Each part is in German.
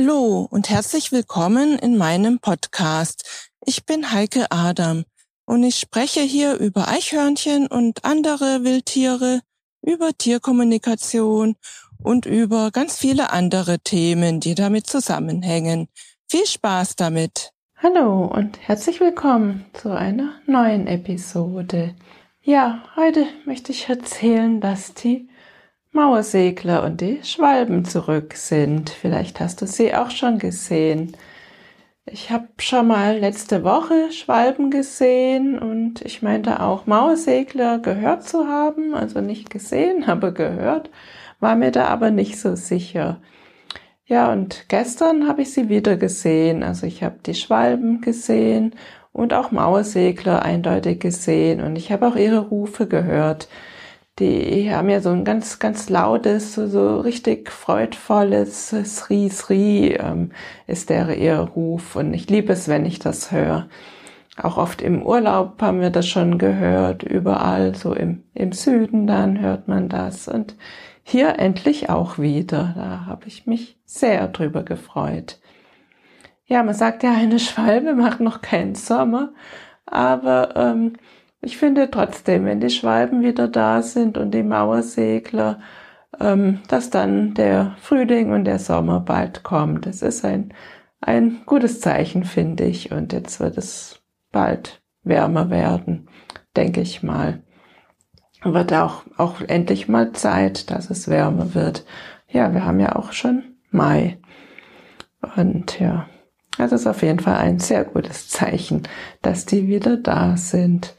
Hallo und herzlich willkommen in meinem Podcast. Ich bin Heike Adam und ich spreche hier über Eichhörnchen und andere Wildtiere, über Tierkommunikation und über ganz viele andere Themen, die damit zusammenhängen. Viel Spaß damit! Hallo und herzlich willkommen zu einer neuen Episode. Ja, heute möchte ich erzählen, dass die Mauersegler und die Schwalben zurück sind. Vielleicht hast du sie auch schon gesehen. Ich habe schon mal letzte Woche Schwalben gesehen und ich meinte auch Mauersegler gehört zu haben, also nicht gesehen, aber gehört, war mir da aber nicht so sicher. Ja, und gestern habe ich sie wieder gesehen. Also ich habe die Schwalben gesehen und auch Mauersegler eindeutig gesehen und ich habe auch ihre Rufe gehört die haben ja so ein ganz, ganz lautes, so, richtig freudvolles Sri Sri ähm, ist der ihr Ruf und ich liebe es, wenn ich das höre. Auch oft im Urlaub haben wir das schon gehört, überall, so im, im Süden dann hört man das und hier endlich auch wieder. Da habe ich mich sehr drüber gefreut. Ja, man sagt ja, eine Schwalbe macht noch keinen Sommer, aber ähm, ich finde trotzdem, wenn die Schwalben wieder da sind und die Mauersegler, ähm, dass dann der Frühling und der Sommer bald kommt. Das ist ein, ein gutes Zeichen, finde ich. Und jetzt wird es bald wärmer werden, denke ich mal. Wird auch, auch endlich mal Zeit, dass es wärmer wird. Ja, wir haben ja auch schon Mai. Und ja, das ist auf jeden Fall ein sehr gutes Zeichen, dass die wieder da sind.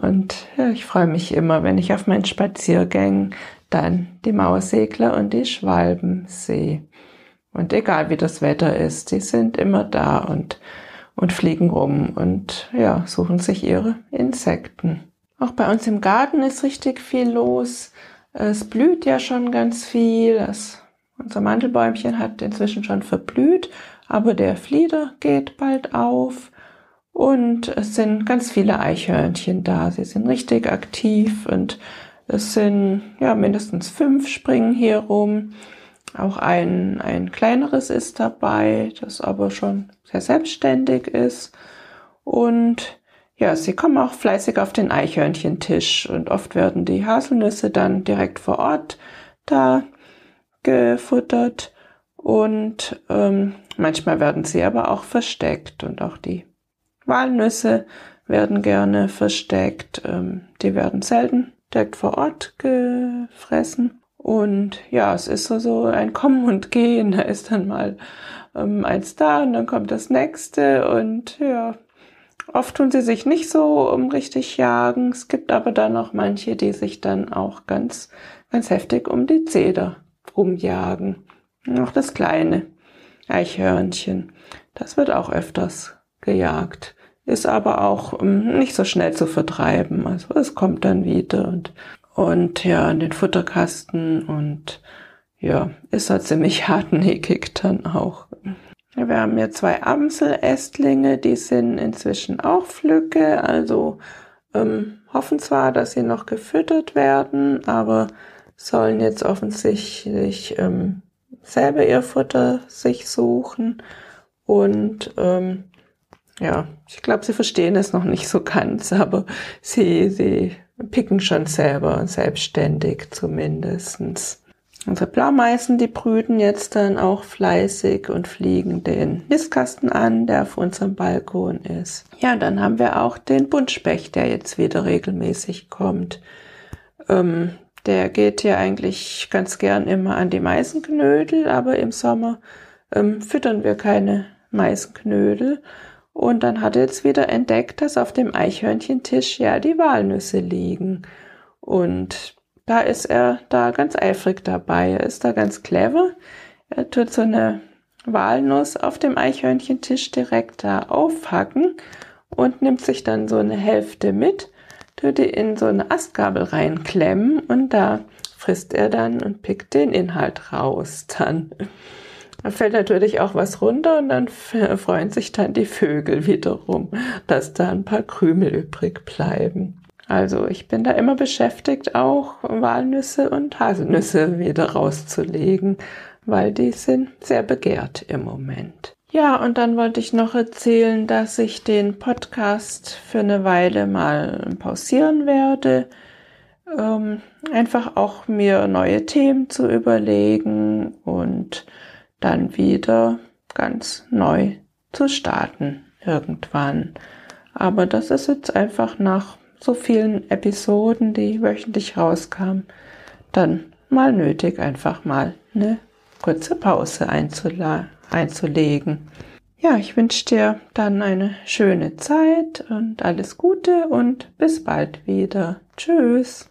Und ja, ich freue mich immer, wenn ich auf meinen Spaziergängen dann die Mauersegler und die Schwalben sehe. Und egal wie das Wetter ist, die sind immer da und, und fliegen rum und ja, suchen sich ihre Insekten. Auch bei uns im Garten ist richtig viel los. Es blüht ja schon ganz viel. Das, unser Mandelbäumchen hat inzwischen schon verblüht, aber der Flieder geht bald auf. Und es sind ganz viele Eichhörnchen da. Sie sind richtig aktiv und es sind ja mindestens fünf springen hier rum. Auch ein, ein kleineres ist dabei, das aber schon sehr selbstständig ist. Und ja, sie kommen auch fleißig auf den Eichhörnchentisch und oft werden die Haselnüsse dann direkt vor Ort da gefuttert und ähm, manchmal werden sie aber auch versteckt und auch die Walnüsse werden gerne versteckt. Ähm, die werden selten direkt vor Ort gefressen. Und ja, es ist so, so ein Kommen und Gehen. Da ist dann mal ähm, eins da und dann kommt das nächste. Und ja, oft tun sie sich nicht so um richtig jagen. Es gibt aber dann auch manche, die sich dann auch ganz, ganz heftig um die Zeder rumjagen. Noch das kleine Eichhörnchen. Das wird auch öfters gejagt ist aber auch ähm, nicht so schnell zu vertreiben. Also es kommt dann wieder und, und ja, in den Futterkasten und ja, ist halt ziemlich hartnäckig dann auch. Wir haben hier zwei Amselästlinge, die sind inzwischen auch Flücke, also ähm, hoffen zwar, dass sie noch gefüttert werden, aber sollen jetzt offensichtlich ähm, selber ihr Futter sich suchen und ähm, ja, ich glaube, sie verstehen es noch nicht so ganz, aber sie, sie picken schon selber, selbstständig zumindestens. Unsere Blaumeisen, die brüten jetzt dann auch fleißig und fliegen den Nistkasten an, der auf unserem Balkon ist. Ja, dann haben wir auch den Buntspecht, der jetzt wieder regelmäßig kommt. Ähm, der geht ja eigentlich ganz gern immer an die Meisenknödel, aber im Sommer ähm, füttern wir keine Meisenknödel und dann hat er jetzt wieder entdeckt, dass auf dem Eichhörnchentisch ja die Walnüsse liegen. Und da ist er da ganz eifrig dabei. Er ist da ganz clever. Er tut so eine Walnuss auf dem Eichhörnchentisch direkt da aufhacken und nimmt sich dann so eine Hälfte mit, tut die in so eine Astgabel reinklemmen und da frisst er dann und pickt den Inhalt raus dann. Da fällt natürlich auch was runter und dann freuen sich dann die Vögel wiederum, dass da ein paar Krümel übrig bleiben. Also ich bin da immer beschäftigt, auch Walnüsse und Haselnüsse wieder rauszulegen, weil die sind sehr begehrt im Moment. Ja, und dann wollte ich noch erzählen, dass ich den Podcast für eine Weile mal pausieren werde. Ähm, einfach auch mir neue Themen zu überlegen und dann wieder ganz neu zu starten irgendwann. Aber das ist jetzt einfach nach so vielen Episoden, die wöchentlich rauskamen, dann mal nötig, einfach mal eine kurze Pause einzulegen. Ja, ich wünsche dir dann eine schöne Zeit und alles Gute und bis bald wieder. Tschüss.